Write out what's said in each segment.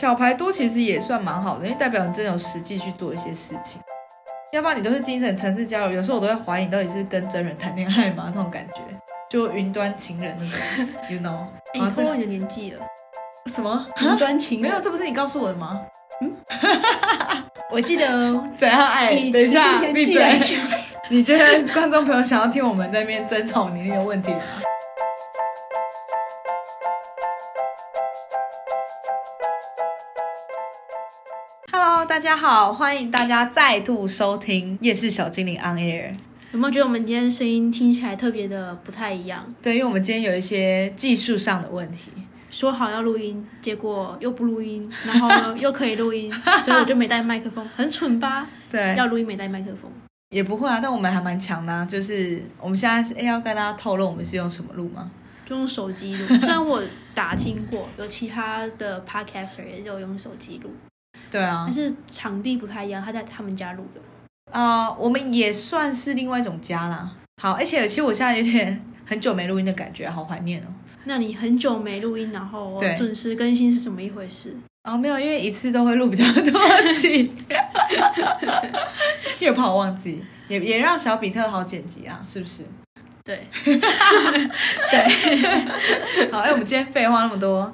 小牌多其实也算蛮好的，因为代表你真的有实际去做一些事情。要不然你都是精神层次交流，有时候我都会怀疑你到底是跟真人谈恋爱吗？那种感觉，就云端情人那种，you know？哎，你过你的年纪了，什么？云端情人？没有，这不是你告诉我的吗？嗯，我记得哦。怎样爱？等一下，闭嘴。你觉得观众朋友想要听我们在那边争吵年龄的问题吗？家好，欢迎大家再度收听夜市小精灵 On Air。有没有觉得我们今天声音听起来特别的不太一样？对，因为我们今天有一些技术上的问题，说好要录音，结果又不录音，然后呢又可以录音，所以我就没带麦克风，很蠢吧？对，要录音没带麦克风，也不会啊。但我们还蛮强的，就是我们现在是要跟大家透露我们是用什么录吗？就用手机录。虽然我打听过，有其他的 Podcaster 也有用手机录。对啊，但是场地不太一样，他在他们家录的。啊，我们也算是另外一种家啦。好，而且其实我现在有点很久没录音的感觉，好怀念哦。那你很久没录音，然后准时更新是怎么一回事？哦，没有，因为一次都会录比较多集，又怕我忘记，也也让小比特好剪辑啊，是不是？对，对。好，哎，我们今天废话那么多，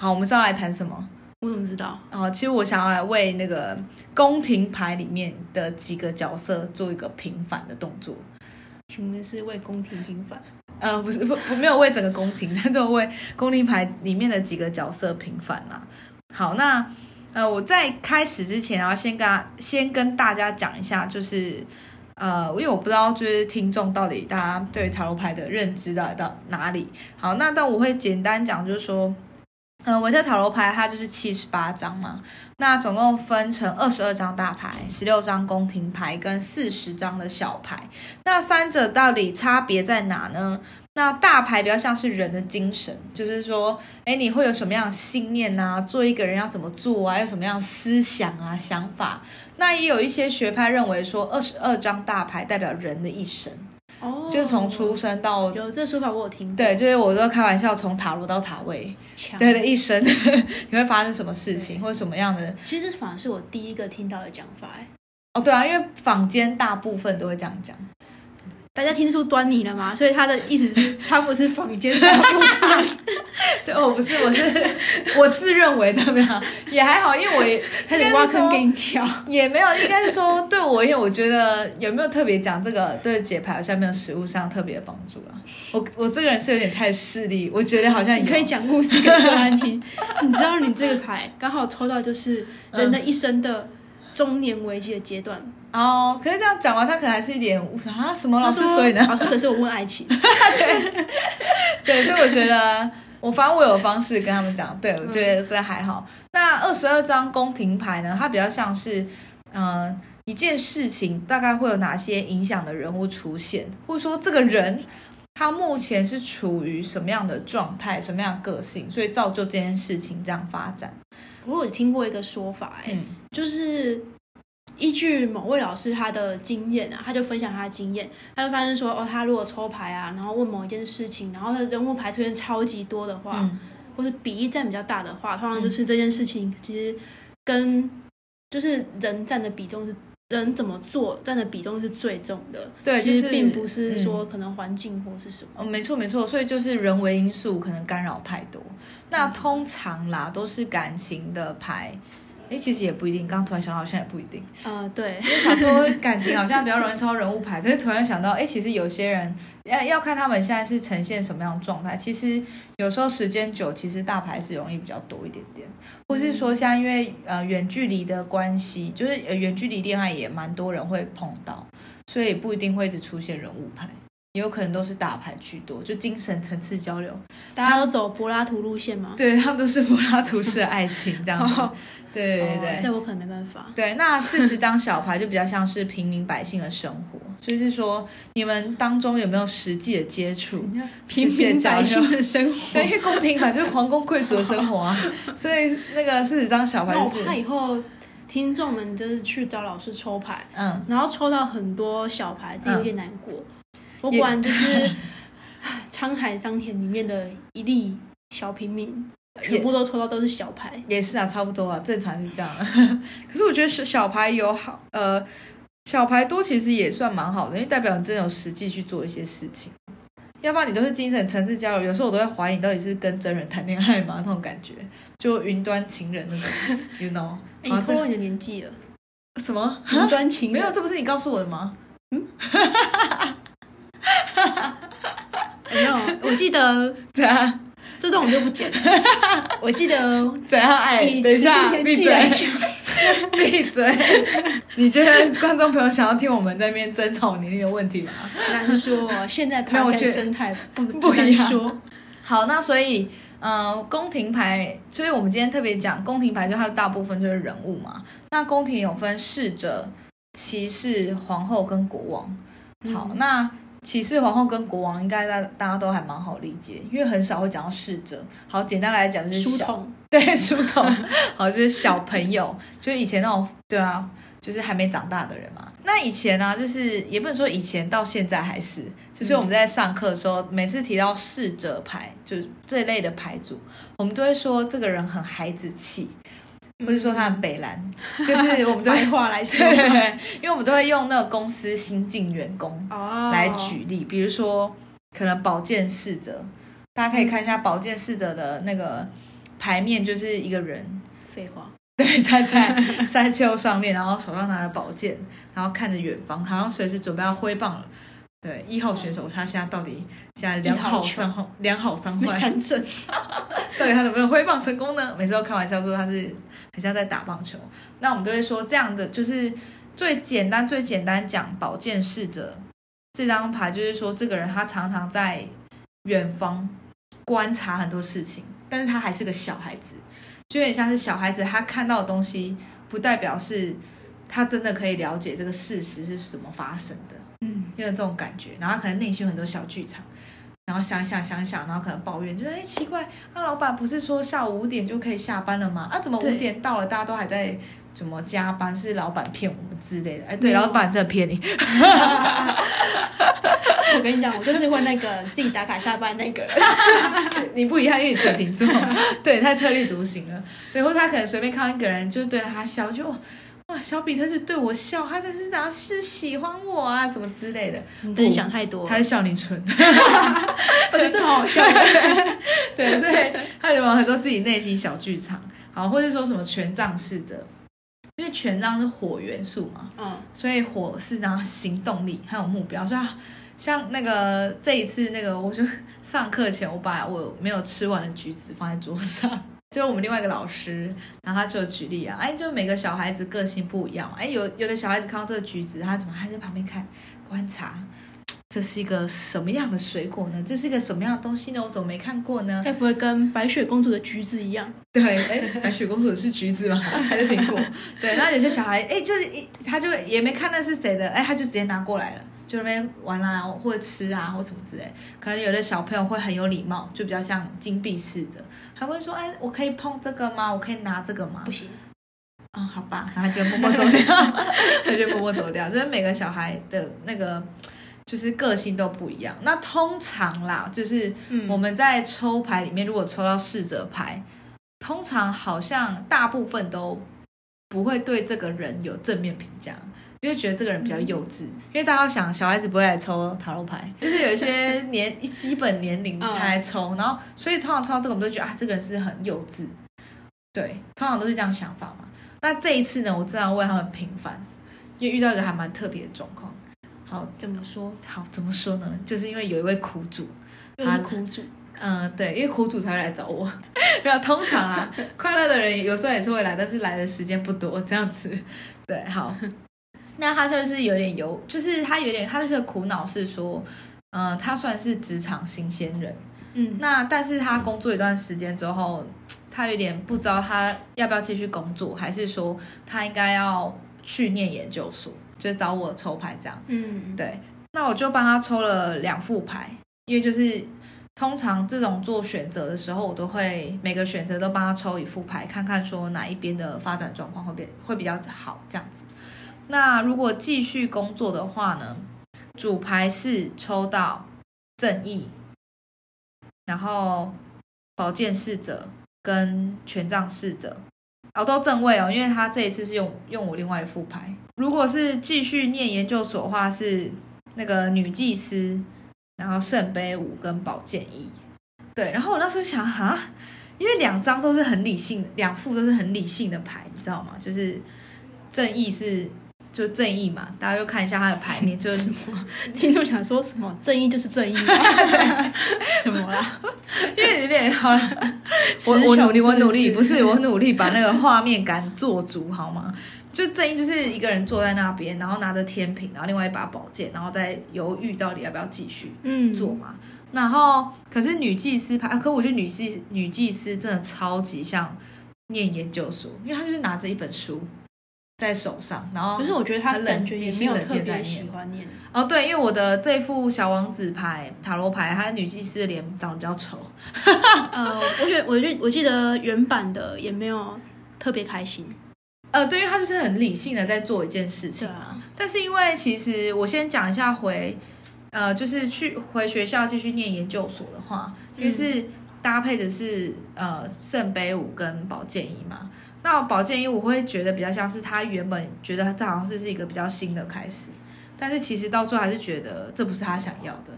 好，我们是要来谈什么？我怎么知道？哦，其实我想要来为那个宫廷牌里面的几个角色做一个平反的动作。请问是为宫廷平反？呃，不是，不，没有为整个宫廷，但是为宫廷牌里面的几个角色平反啦。好，那呃，我在开始之前，然后先跟先跟大家讲一下，就是呃，因为我不知道就是听众到底大家对塔罗牌的认知到底到哪里。好，那但我会简单讲，就是说。嗯，维特塔罗牌它就是七十八张嘛，那总共分成二十二张大牌、十六张宫廷牌跟四十张的小牌。那三者到底差别在哪呢？那大牌比较像是人的精神，就是说，哎，你会有什么样的信念啊？做一个人要怎么做啊？有什么样的思想啊、想法？那也有一些学派认为说，二十二张大牌代表人的一生。哦，就是从出生到有这说法，我有听过。对，就是我都开玩笑，从塔罗到塔位，对的一生 你会发生什么事情，或者什么样的？其实反而是我第一个听到的讲法，哎。哦，对啊，因为坊间大部分都会这样讲。大家听出端倪了吗？所以他的意思是，他不是房间大部分。对，我不是，我是我自认为的，没有，也还好，因为我也开始挖坑给你跳，也没有，应该是说对我，因为我觉得有没有特别讲这个对解牌好像没有实物上特别的帮助啊。我我这个人是有点太势利，我觉得好像你可以讲故事给大家听。你知道你这个牌刚好抽到就是人的一生的中年危机的阶段。哦，可是这样讲完，他可能还是一点啊什么老师，所以呢？老师可是我问爱情，对，对，所以我觉得我反正我有方式跟他们讲，对我觉得这还好。那二十二张宫廷牌呢？它比较像是嗯一件事情，大概会有哪些影响的人物出现，或者说这个人他目前是处于什么样的状态，什么样的个性，所以造就这件事情这样发展。我有听过一个说法，哎，就是。依据某位老师他的经验啊，他就分享他的经验，他就发现说，哦，他如果抽牌啊，然后问某一件事情，然后他人物牌出现超级多的话，或者比例占比较大的话，通常就是这件事情其实跟就是人占的比重是人怎么做占的比重是最重的。对，其实并不是说可能环境或是什么。嗯，没错没错，所以就是人为因素可能干扰太多。那通常啦，都是感情的牌。哎，其实也不一定。刚刚突然想到，好像也不一定。呃，对，因为想说感情好像比较容易抽人物牌，可是突然想到，哎，其实有些人要要看他们现在是呈现什么样的状态。其实有时候时间久，其实大牌是容易比较多一点点，或是说像因为呃远距离的关系，就是呃远距离恋爱也蛮多人会碰到，所以不一定会一直出现人物牌。也有可能都是打牌居多，就精神层次交流。大家都走柏拉图路线吗？对他们都是柏拉图式爱情这样子。对对对，这我可能没办法。对，那四十张小牌就比较像是平民百姓的生活，所以是说你们当中有没有实际的接触？平民百姓的生活，对，因为宫廷牌就是皇宫贵族的生活啊，所以那个四十张小牌就是。那以后听众们就是去找老师抽牌，嗯，然后抽到很多小牌，自己有点难过。不管就是 沧海桑田里面的一粒小平民，全部都抽到都是小牌。也是啊，差不多啊，正常是这样。可是我觉得小小牌有好，呃，小牌多其实也算蛮好的，因为代表你真的有实际去做一些事情。要不然你都是精神层次交流，有时候我都会怀疑你到底是跟真人谈恋爱吗？那种感觉，就云端情人那种，you know？哎、你透露你的年纪了，什么？云端情人没有，这不是你告诉我的吗？哎 没有，我记得怎样？这段我就不剪了。我记得怎样？哎，以等一下，闭嘴，讲，闭嘴！你觉得观众朋友想要听我们在那边争吵年龄的问题吗？难说。现在牌没有我觉得生态不不难一样说。好，那所以，嗯、宫廷牌，所以我们今天特别讲宫廷牌，就它大部分就是人物嘛。那宫廷有分侍者、骑士、皇后跟国王。好，嗯那骑士、皇后跟国王应该大大家都还蛮好理解，因为很少会讲到侍者。好，简单来讲就是小书童，对，书童，好，就是小朋友，就是以前那种，对啊，就是还没长大的人嘛。那以前呢、就是也不能说以前到现在还是，就是我们在上课的时候，每次提到逝者牌，就是这类的牌组，我们都会说这个人很孩子气，或者说他很北蓝，就是我们都会话来说。对，因为我们都会用那个公司新进员工哦。来举例，比如说可能保健侍者，大家可以看一下保健侍者的那个牌面，就是一个人，废话，对，站在山丘上面，然后手上拿着宝剑，然后看着远方，好像随时准备要挥棒了。对，一号选手他现在到底现在良好三好、良好三坏，三振，到底他能不能挥棒成功呢？每次都开玩笑说他是很像在打棒球。那我们都会说这样的就是最简单、最简单讲保健侍者这张牌，就是说这个人他常常在远方观察很多事情，但是他还是个小孩子，就有点像是小孩子他看到的东西，不代表是他真的可以了解这个事实是怎么发生的。嗯，有点这种感觉，然后他可能内心有很多小剧场，然后想想想想，然后可能抱怨，就是哎奇怪，那、老板不是说下午五点就可以下班了吗？啊，怎么五对点到了，大家都还在怎么加班？是老板骗我们之类的？哎，对，老板真的骗你，我跟你讲，我就是会那个自己打卡下班那个。你不一样，因为你水瓶座，对，太特立独行了。对，或者他可能随便看到一个人，就是对他笑，就哇，小比特是对我笑，他这是怎样是喜欢我啊，什么之类的，你真的想太多，他是笑你蠢。我觉得这好好笑的。对，所以他有很多自己内心小剧场，好，或者说什么权杖侍者，因为权杖是火元素嘛，嗯，所以火是然后行动力还有目标，所以像那个这一次那个，我就上课前我把我没有吃完的橘子放在桌上。就是我们另外一个老师，然后他就举例啊，哎，就每个小孩子个性不一样嘛，哎，有有的小孩子看到这个橘子，他怎么还在旁边看观察，这是一个什么样的水果呢？这是一个什么样的东西呢？我怎么没看过呢？该不会跟白雪公主的橘子一样？对，哎，白雪公主是橘子吗？还是苹果？对，然后有些小孩，哎，就是一，他就也没看那是谁的，哎，他就直接拿过来了，就那边玩啦、或者吃啊，或什么之类。可能有的小朋友会很有礼貌，就比较像金币侍者，他会说，哎，我可以碰这个吗？我可以拿这个吗不？行，啊、好吧，然后他就默默走掉，他就默默走掉。所以每个小孩的那个就是个性都不一样。那通常啦，就是嗯我们在抽牌里面，如果抽到侍者牌，通常好像大部分都不会对这个人有正面评价，就会觉得这个人比较幼稚。因为大家想，小孩子不会来抽塔罗牌，就是有一些 年基本年龄才来抽，然后所以通常抽到这个，我们都觉得啊，这个人是很幼稚。对，通常都是这样想法嘛。那这一次呢，我正要为他们平反，因为遇到一个还蛮特别的状况。好，怎么说？好，怎么说呢？就是因为有一位苦主，又是苦主，嗯，对，因为苦主才会来找我。没有，通常啊，快乐的人有时候也是会来，但是来的时间不多，这样子。对，好。那他就是有点有，就是他有点，他这个苦恼是说，嗯、他算是职场新鲜人，嗯，那但是他工作一段时间之后，他有点不知道他要不要继续工作，还是说他应该要去念研究所，就找我抽牌这样。嗯，对，那我就帮他抽了两副牌，因为就是通常这种做选择的时候，我都会每个选择都帮他抽一副牌，看看说哪一边的发展状况会比会比较好这样子。那如果继续工作的话呢，主牌是抽到正义，然后宝剑侍者跟权杖侍者，哦，都正位哦，因为他这一次是用用我另外一副牌。如果是继续念研究所的话，是那个女祭司，然后圣杯五跟宝剑一。对，然后我那时候想哈，因为两张都是很理性，两副都是很理性的牌，你知道吗？就是正义是。就正义嘛，大家就看一下他的牌面，就是什么听众想说什么，正义就是正义，什么啦？因为有点好了，我我努力，我努力，不是我努力把那个画面感做足，好吗？就正义就是一个人坐在那边，然后拿着天平，然后另外一把宝剑，然后再犹豫到底要不要继续嗯做嘛。然后可是女祭司牌，可我觉得女祭女祭司真的超级像念研究所，因为她就是拿着一本书。在手上，然后可是我觉得他感觉也没有特别喜欢念哦。对，因为我的这副小王子牌塔罗牌，他的女祭司的脸长得比较丑。呃，我觉得，我觉得，我记得原版的也没有特别开心。呃，对，因为他就是很理性的在做一件事情。啊。但是因为其实我先讲一下回，呃，就是去回学校继续念研究所的话，因为是搭配的是呃圣杯五跟宝剑一嘛。那保健医我会觉得比较像是他原本觉得这好像是是一个比较新的开始，但是其实到最后还是觉得这不是他想要的。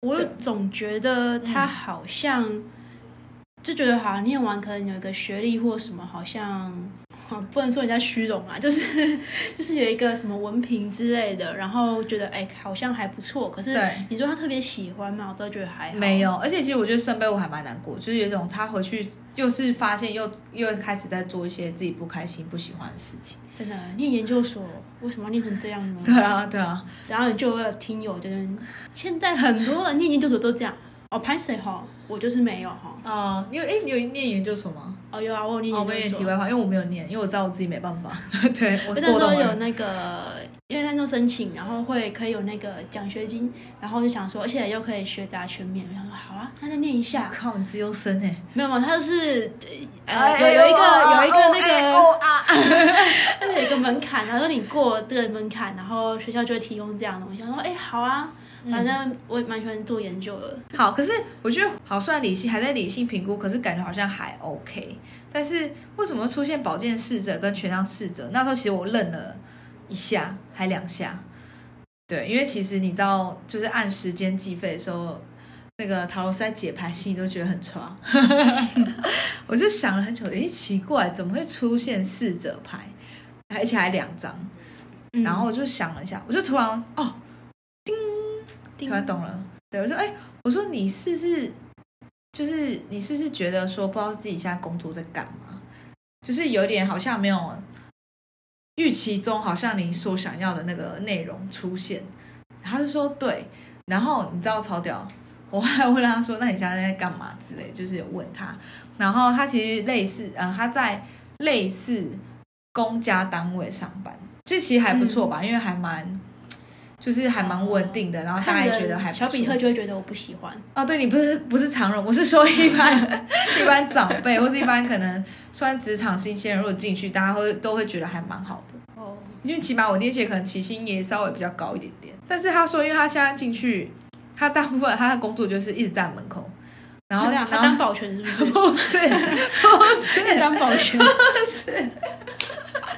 我总觉得他好像就觉得好像念完可能有一个学历或什么，好像。不能说人家虚荣啊，就是就是有一个什么文凭之类的，然后觉得哎好像还不错。可是你说他特别喜欢嘛，我都觉得还好。没有，而且其实我觉得圣杯我还蛮难过，就是有种他回去又是发现又又开始在做一些自己不开心、不喜欢的事情。真的，念研究所为什么念成这样呢？对啊，对啊。然后就有听友就是现在很多人念研究所都这样。哦，拍谁哈？我就是没有哈。啊，你有哎，你有念研究所吗？哦，有啊，我有念研究所。我有点题外话，因为我没有念，因为我知道我自己没办法。对，我那时候有那个，因为那时候申请，然后会可以有那个奖学金，然后就想说，而且又可以学杂全面，我想说好啊，那就念一下。靠，你自由生哎？没有没有，他是呃有有一个有一个那个 有一个门槛，然后你过这个门槛，然后学校就会提供这样的东西。想说哎，好啊。反正我也蛮喜欢做研究的。好，可是我觉得好，虽然理性还在理性评估，可是感觉好像还 OK。但是为什么出现保健侍者跟权杖侍者？那时候其实我愣了一下，还两下。对，因为其实你知道，就是按时间计费的时候，那个塔罗斯在解牌，心里都觉得很差。我就想了很久，诶，奇怪，怎么会出现侍者牌，而且还两张？然后我就想了一下，我就突然哦。突然懂了，对我说：“哎，我说你是不是就是你是不是觉得说不知道自己现在工作在干嘛？就是有点好像没有预期中，好像你所想要的那个内容出现。”他就说：“对。”然后你知道超屌，我还问他说：“那你现在在干嘛？”之类，就是有问他。然后他其实类似，嗯，他在类似公家单位上班，这其实还不错吧，因为还蛮。就是还蛮稳定的，然后大家也觉得还小比特就会觉得我不喜欢哦。对你不是不是常人，我是说一般一般长辈或者一般可能算职场新鲜人，如果进去，大家会都会觉得还蛮好的哦。因为起码我那些可能起薪也稍微比较高一点点。但是他说，因为他现在进去，他大部分他的工作就是一直在门口，然后他当保全是不是？不是不是当保全 是。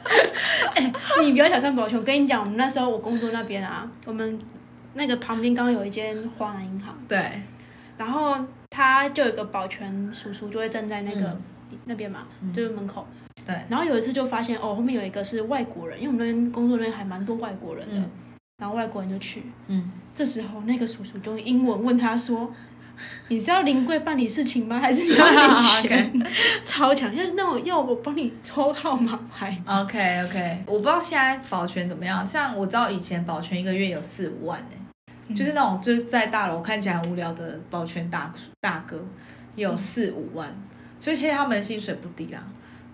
哎，你不要小看保全。我跟你讲，我们那时候我工作那边啊，我们那个旁边刚刚有一间华南银行，对，然后他就有一个保全叔叔就会站在那个那边嘛，就是门口。对，然后有一次就发现哦，后面有一个是外国人，因为我们那边工作那边还蛮多外国人的，然后外国人就去，嗯，这时候那个叔叔就用英文问他说。你是要临柜办理事情吗？还是你要领 钱？超强，要那我要我帮你抽号码牌。OK OK，我不知道现在保全怎么样。像我知道以前保全一个月有四五万哎，就是那种就是在大楼看起来很无聊的保全大大哥有四五万，所以其实他们的薪水不低啦。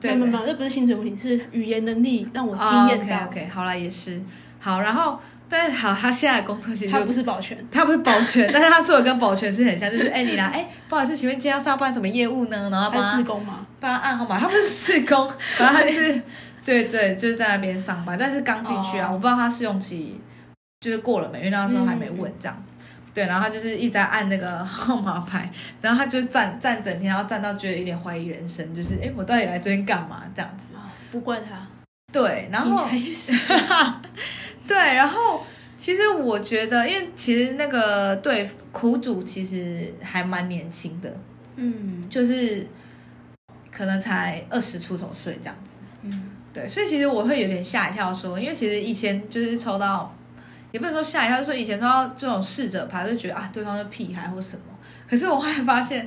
对，没有没有，这不是薪水问题，是语言能力让我惊艳到。OK OK，好了也是好，然后。但是好，他现在的工作其实他不是保全，他不是保全，但是他做的跟保全是很像，就是哎你来 哎，不好意思，请问今天要上班什么业务呢？然后帮他工吗？帮他按号码，他不是施工，然后他是对对，就是在那边上班，但是刚进去啊，我不知道他试用期就是过了没，因为那时候还没问这样子。对，然后他就是一直在按那个号码牌，然后他就站站整天，然后站到觉得有点怀疑人生，就是哎，我到底来这边干嘛这样子？不怪他。对，然后对，然后其实我觉得，因为其实那个对苦主其实还蛮年轻的，嗯，就是可能才二十出头岁这样子，嗯，对，所以其实我会有点吓一跳，说，因为其实以前就是抽到，也不能说吓一跳，就说以前抽到这种逝者牌，就觉得啊，对方是屁孩或什么，可是我后来发现，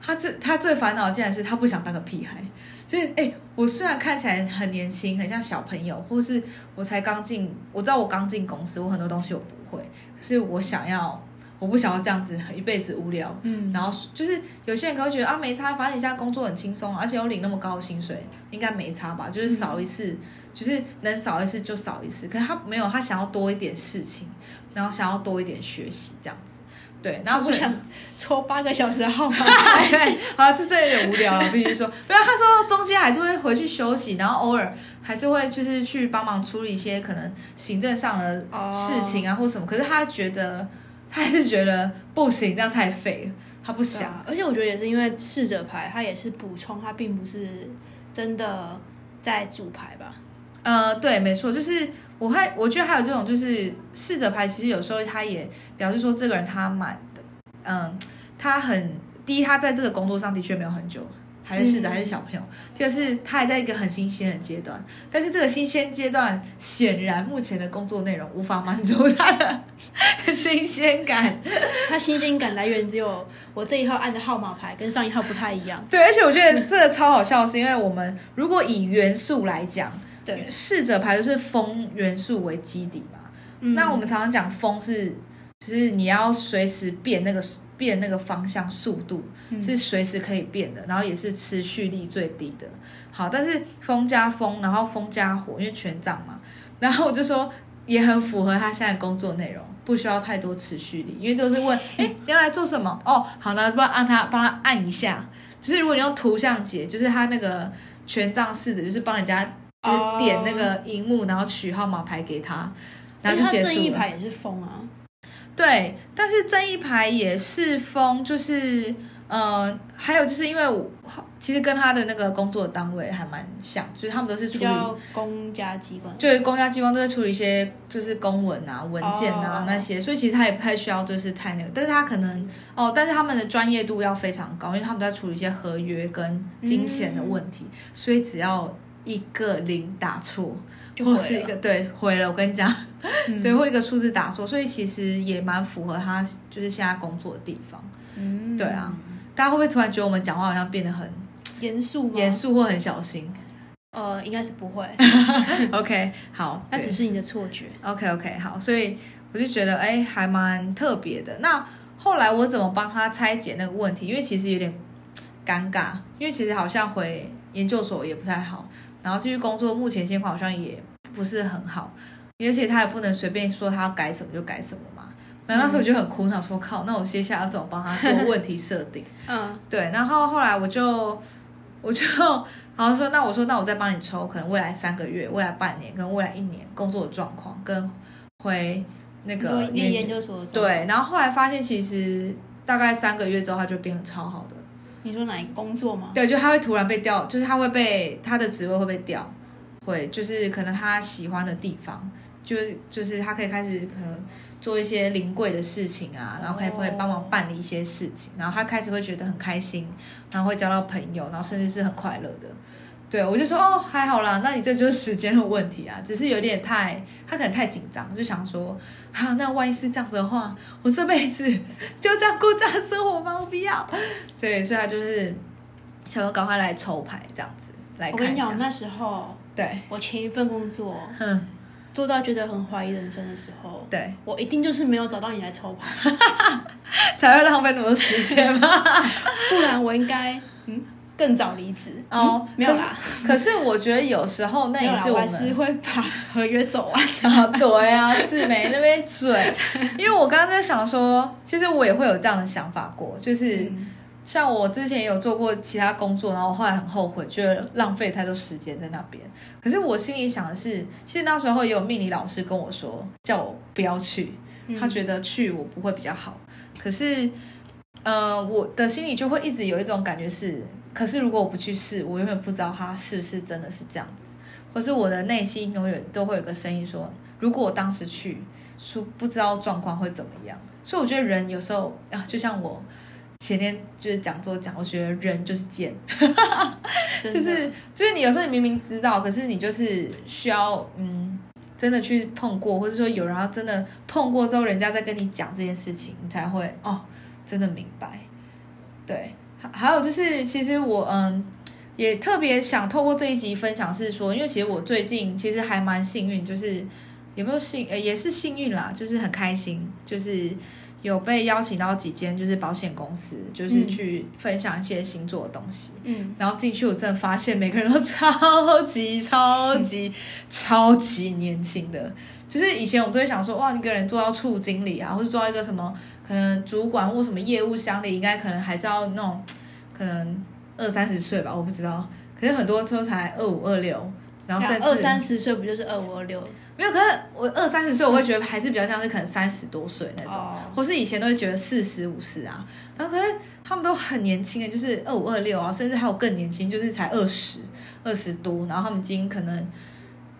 他最他最烦恼竟然是他不想当个屁孩。就是哎，我虽然看起来很年轻，很像小朋友，或是我才刚进，我知道我刚进公司，我很多东西我不会，可是我想要，我不想要这样子一辈子无聊。嗯，然后就是有些人可能会觉得啊没差，反正你现在工作很轻松，而且又领那么高的薪水，应该没差吧？就是少一次，就是能少一次就少一次。可是他没有，他想要多一点事情，然后想要多一点学习这样子。对，然后我想抽八个小时的号码。对，好了，这这有点无聊了，必须说。不要，他说中间还是会回去休息，然后偶尔还是会就是去帮忙处理一些可能行政上的事情啊，或什么。可是他觉得，他还是觉得不行，这样太废了，他不想。而且我觉得也是因为试着牌，他也是补充，他并不是真的在主牌吧。呃，对，没错，就是我还我觉得还有这种，就是试着牌，其实有时候他也表示说这个人他蛮的，嗯，他很第一，他在这个工作上的确没有很久，还是试着还是小朋友，第二是他还在一个很新鲜的阶段，但是这个新鲜阶段显然目前的工作内容无法满足他的 新鲜感，他新鲜感来源只有我这一号按的号码牌跟上一号不太一样，对，而且我觉得这个超好笑，是因为我们如果以元素来讲。对，试着牌就是风元素为基底嘛。那我们常常讲风是，就是你要随时变那个变那个方向速度是随时可以变的，然后也是持续力最低的。好，但是风加风，然后风加火，因为权杖嘛。然后我就说也很符合他现在工作内容，不需要太多持续力，因为都是问，哎，你要来做什么？哦，好了，不按他帮他按一下。就是如果你用图像解，就是他那个权杖式的，就是帮人家。就点那个荧幕，然后取号码牌给他，然后就结束正义牌也是封啊，对，但是正义牌也是封，就是呃，还有就是因为我其实跟他的那个工作单位还蛮像，就是他们都是处理公家机关，就是公家机关都在处理一些就是公文啊、文件啊那些，所以其实他也不太需要就是太那个，但是他可能哦，但是他们的专业度要非常高，因为他们在处理一些合约跟金钱的问题，所以只要。一个零打错，或是一个对毁了。我跟你讲，对，或一个数字打错，所以其实也蛮符合他就是现在工作的地方。嗯，对啊，大家会不会突然觉得我们讲话好像变得很严肃？严肃或很小心？呃，应该是不会。OK，好，那只是你的错觉。OK，OK，好，所以我就觉得哎，还蛮特别的。那后来我怎么帮他拆解那个问题？因为其实有点尴尬，因为其实好像回研究所也不太好。然后继续工作，目前现况好像也不是很好，而且他也不能随便说他要改什么就改什么嘛。那那时候我就很苦恼，说靠，那我接下来要怎么帮他做问题设定？嗯，对。然后后来我就 我就然后说，那我说那我再帮你抽，可能未来三个月、未来半年跟未来一年工作的状况，跟回那个研究所对。然后后来发现，其实大概三个月之后，他就变得超好的。你说哪一个工作吗？对，就他会突然被调，就是他会被他的职位会被调，会就是可能他喜欢的地方，就是就是他可以开始可能做一些临柜的事情啊，然后可以会帮忙办理一些事情，然后他开始会觉得很开心，然后会交到朋友，然后甚至是很快乐的。对，我就说哦，还好啦，那你这就是时间的问题啊，只是有点太，他可能太紧张，就想说，啊，那万一是这样子的话，我这辈子 就这样过这样生活吗？我不要。所以，所以他就是想要赶快来抽牌这样子来看我跟你讲，那时候，对我前一份工作，嗯，做到觉得很怀疑人生的时候，对我一定就是没有找到你来抽牌，才会浪费那么多时间吗？不然我应该，嗯。更早离职哦，没有啦。可是我觉得有时候那也是我们是会把合约走完啊。对啊，四美那边嘴，因为我刚刚在想说，其实我也会有这样的想法过，就是像我之前也有做过其他工作，然后后来很后悔，觉得浪费太多时间在那边。可是我心里想的是，其实那时候也有命理老师跟我说，叫我不要去，他觉得去我不会比较好。可是，呃，我的心里就会一直有一种感觉是，可是如果我不去试，我永远不知道他是不是真的是这样子，或是我的内心永远都会有个声音说，如果我当时去，说不知道状况会怎么样。所以我觉得人有时候啊，就像我前天就是讲座讲，我觉得人就是贱，就是就是你有时候你明明知道，可是你就是需要嗯，真的去碰过，或者说有人要真的碰过之后，人家在跟你讲这件事情，你才会哦，真的明白。对，还还有就是，其实我嗯也特别想透过这一集分享，是说，因为其实我最近其实还蛮幸运，就是。有没有幸呃也是幸运啦，就是很开心，就是有被邀请到几间就是保险公司，就是去分享一些星座的东西。嗯，然后进去我真的发现每个人都 超级超级超级年轻的，就是以前我们都会想说哇一个人做到处经理啊，或者做到一个什么可能主管或什么业务乡里，应该可能还是要那种可能二三十岁吧，我不知道。可是很多时候才二五二六，然后甚至二三十岁不就是二五二六？没有，可是我二三十岁，我会觉得还是比较像是可能三十多岁那种，或是以前都会觉得四十五十啊。然后可是他们都很年轻的，就是二五二六啊，甚至还有更年轻，就是才二十二十多。然后他们已经可能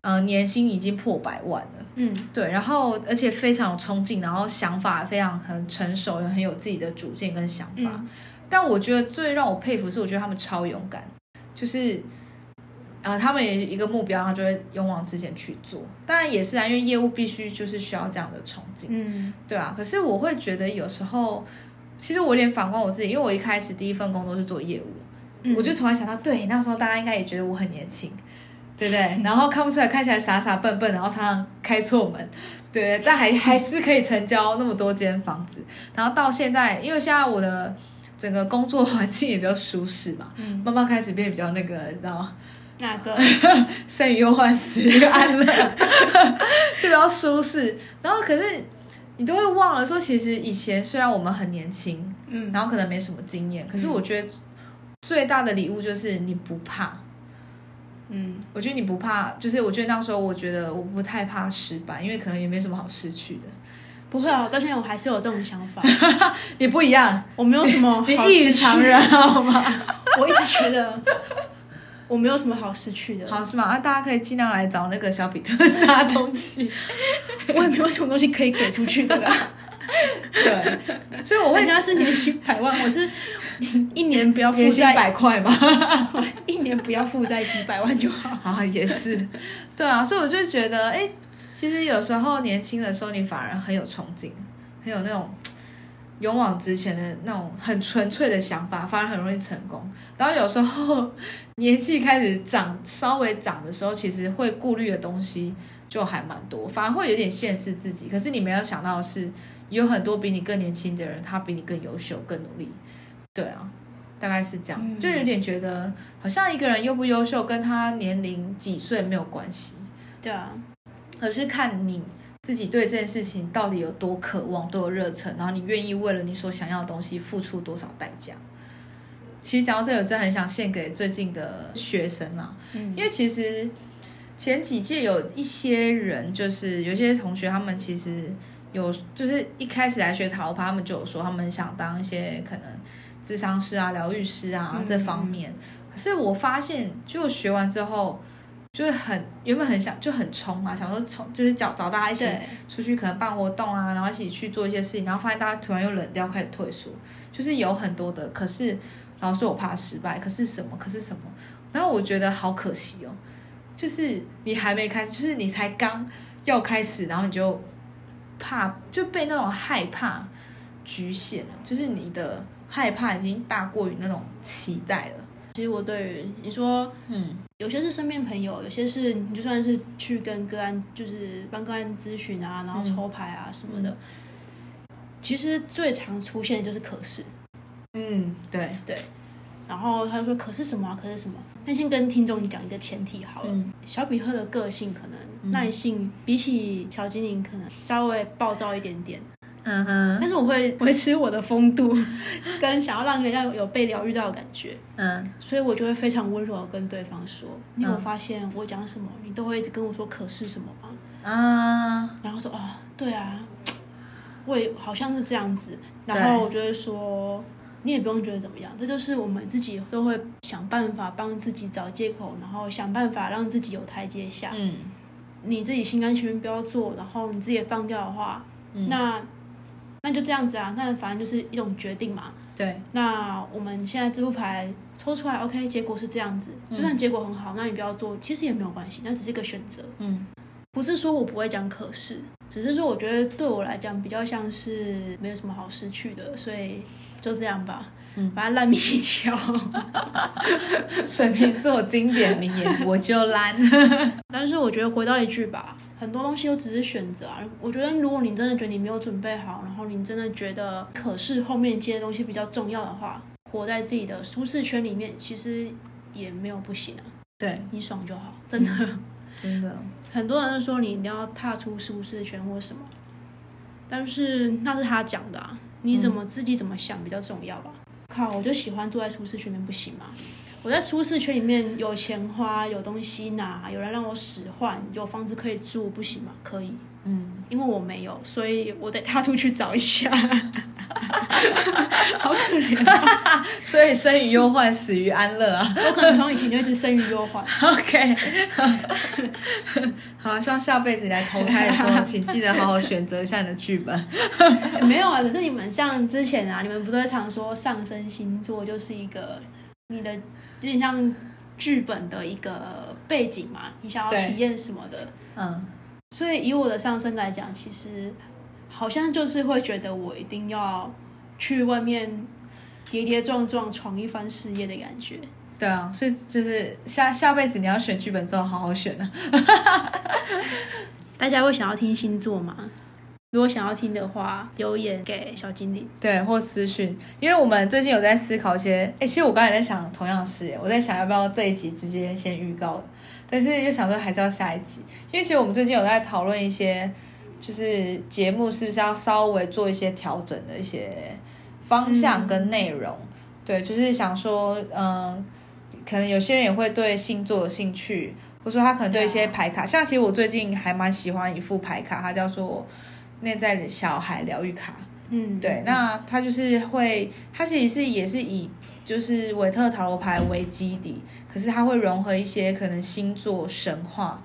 呃年薪已经破百万了。嗯，对。然后而且非常有冲劲，然后想法非常很成熟，也很有自己的主见跟想法。但我觉得最让我佩服是，我觉得他们超勇敢，就是。啊，他们也一个目标，他就会勇往直前去做。当然也是啊，因为业务必须就是需要这样的冲劲，嗯，对啊。可是我会觉得有时候，其实我有点反观我自己，因为我一开始第一份工作是做业务，我就突然想到，对，那时候大家应该也觉得我很年轻，对不对？然后看不出来，看起来傻傻笨笨，然后常常开错门，对，但还 还是可以成交那么多间房子。然后到现在，因为现在我的整个工作环境也比较舒适嘛，慢慢开始变比较那个，你知道吗？哪个生于忧患，死于安乐，就比较舒适。然后可是你都会忘了说，其实以前虽然我们很年轻，嗯，然后可能没什么经验，可是我觉得最大的礼物就是你不怕。嗯，我觉得你不怕，就是我觉得那时候我觉得我不太怕失败，因为可能也没什么好失去的。不会啊，到现在我还是有这种想法。你不一样，我没有什么你异于常人，好吗？我一直觉得。我没有什么好失去的，好是吗？啊，大家可以尽量来找那个小比特拿东西，我也没有什么东西可以给出去的啦。对，所以我问他是年薪百万，我是 一年不要负债百块嘛，一年不要负债几百万就好。啊，也是，对啊，所以我就觉得，哎，其实有时候年轻的时候，你反而很有憧憬，很有那种。勇往直前的那种很纯粹的想法，反而很容易成功。然后有时候年纪开始长，稍微长的时候，其实会顾虑的东西就还蛮多，反而会有点限制自己。可是你没有想到的是，有很多比你更年轻的人，他比你更优秀、更努力。对啊，大概是这样，就有点觉得好像一个人优不优秀，跟他年龄几岁没有关系。对啊，而是看你。自己对这件事情到底有多渴望，多有热忱，然后你愿意为了你所想要的东西付出多少代价？其实讲到这，我真的很想献给最近的学生啊，因为其实前几届有一些人，就是有些同学，他们其实有，就是一开始来学塔罗牌，他们就有说他们想当一些可能智商师啊、疗愈师啊这方面。可是我发现，就学完之后。就是很原本很想就很冲嘛，想说冲就是找找大家一起出去，可能办活动啊，然后一起去做一些事情，然后发现大家突然又冷掉，开始退缩，就是有很多的。可是老师我怕失败，可是什么？可是什么？然后我觉得好可惜哦，就是你还没开始，就是你才刚要开始，然后你就怕就被那种害怕局限了，就是你的害怕已经大过于那种期待了。其实我对于你说，嗯，有些是身边朋友，有些是你就算是去跟个案，就是帮个案咨询啊，然后抽牌啊什么的。其实最常出现的就是可是，嗯，对对。然后他就说可是什么？可是什么？那先跟听众讲一个前提好了。小比赫的个性可能耐性比起小精灵可能稍微暴躁一点点。嗯哼，但是我会 维持我的风度，跟想要让人家有被疗愈到的感觉，嗯，所以我就会非常温柔的跟对方说：“你有发现我讲什么，你都会一直跟我说可是什么吗？”啊，然后说：“哦，对啊，我也好像是这样子。”然后我就会说：“你也不用觉得怎么样，这就是我们自己都会想办法帮自己找借口，然后想办法让自己有台阶下。嗯，你自己心甘情愿不要做，然后你自己也放掉的话，嗯。那那就这样子啊。那反正就是一种决定嘛。对，那我们现在这副牌抽出来，OK，结果是这样子。就算结果很好，那你不要做，其实也没有关系，那只是一个选择。嗯不是说我不会讲可是，只是说我觉得对我来讲比较像是没有什么好失去的，所以就这样吧。嗯反正烂命一条。水瓶座经典名言，我就烂。但是我觉得回到一句吧，很多东西都只是选择啊。我觉得如果你真的觉得你没有准备好，然后你真的觉得可是后面接的东西比较重要的话，活在自己的舒适圈里面，其实也没有不行啊。对，你爽就好，真的。真的，很多人说你一定要踏出舒适圈或什么，但是那是他讲的啊，你怎么自己怎么想比较重要吧。靠，我就喜欢坐在舒适圈里面，不行吗？我在舒适圈里面有钱花，有东西拿，有人让我使唤，有房子可以住，不行吗？可以，嗯，因为我没有，所以我得踏出去找一下。好可怜啊！所以生于忧患，死于安乐啊。我可能从以前就一直生于忧患。OK，好，希望下辈子你来投胎的时候，请记得好好选择一下你的剧本。欸没有啊，可是你们像之前啊，你们不都会常说上升星座就是一个你的有点像剧本的一个背景嘛，你想要对体验什么的。嗯，所以以我的上升来讲，其实好像就是会觉得我一定要去外面跌跌撞撞闯一番事业的感觉。对啊，所以就是下下辈子你要选剧本的时候，好好选啊。大家会想要听星座吗？如果想要听的话，留言给小精灵。对，或私讯，因为我们最近有在思考一些，哎，其实我刚才在想同样的事，我在想要不要这一集直接先预告，但是又想说还是要下一集，因为其实我们最近有在讨论一些，就是节目是不是要稍微做一些调整的一些方向跟内容，对，就是想说，嗯，可能有些人也会对星座有兴趣，或者说他可能对一些牌卡，像其实我最近还蛮喜欢一副牌卡，它叫做内在的小孩疗愈卡。嗯，对，那它就是会，它其实是也是以就是韦特塔罗牌为基底，可是它会融合一些可能星座神话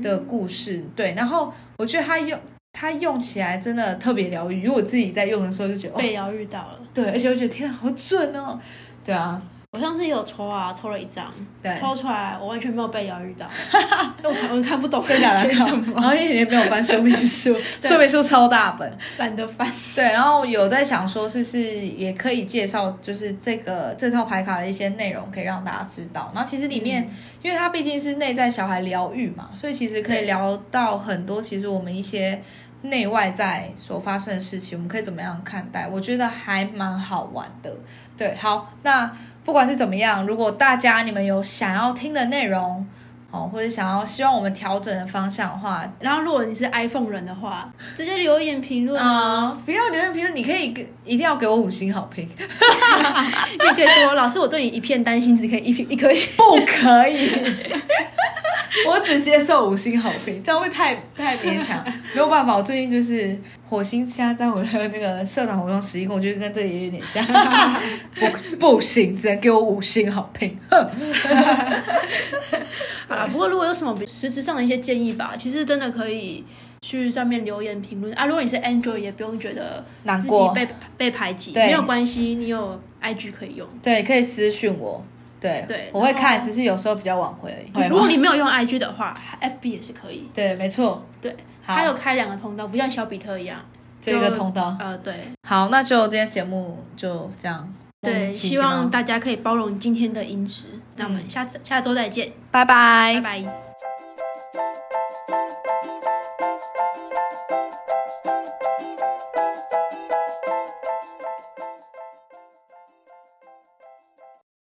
的故事。对，然后我觉得它用它用起来真的特别疗愈，因为我自己在用的时候就觉得，哦、被疗愈到了。对，而且我觉得天啊，好准哦。对啊，我上次有抽啊，抽了一张，对，抽出来我完全没有被疗愈到，因为我看我看不懂真假的写什然么，后也没有翻说明书，说明书超大本。懒得翻。对，然后有在想说，是不是也可以介绍，就是这个这套牌卡的一些内容，可以让大家知道。然后其实里面，因为它毕竟是内在小孩疗愈嘛，所以其实可以聊到很多，其实我们一些内外在所发生的事情，我们可以怎么样看待？我觉得还蛮好玩的。对，好，那不管是怎么样，如果大家你们有想要听的内容。哦，或者想要希望我们调整的方向的话，然后如果你是 iPhone 人的话，直接留言评论啊、啊，不要留言评论，你可以给一定要给我五星好评。你可以说老师我对你一片担心，只可以一一颗星。不可以，我只接受五星好评，这样会太太勉强，没有办法。我最近就是火星现在在我的那个社团活动十一宫，我觉得跟这也有点像，不不行，只能给我五星好评。哼好啦，不过如果有什么实质上的一些建议吧，其实真的可以去上面留言评论啊。如果你是 Android，也不用觉得自己难过，被被排挤，没有关系，你有 IG 可以用。对，可以私讯我，对对我会看，只是有时候比较晚回而已。会如果？你没有用 IG 的话，FB 也是可以。对，没错，对，好它有开两个通道，不像小比特一样。这个通道。呃，对好，那就今天节目就这样。对，希望大家可以包容今天的音质。那我们下次下周再见，拜拜拜拜。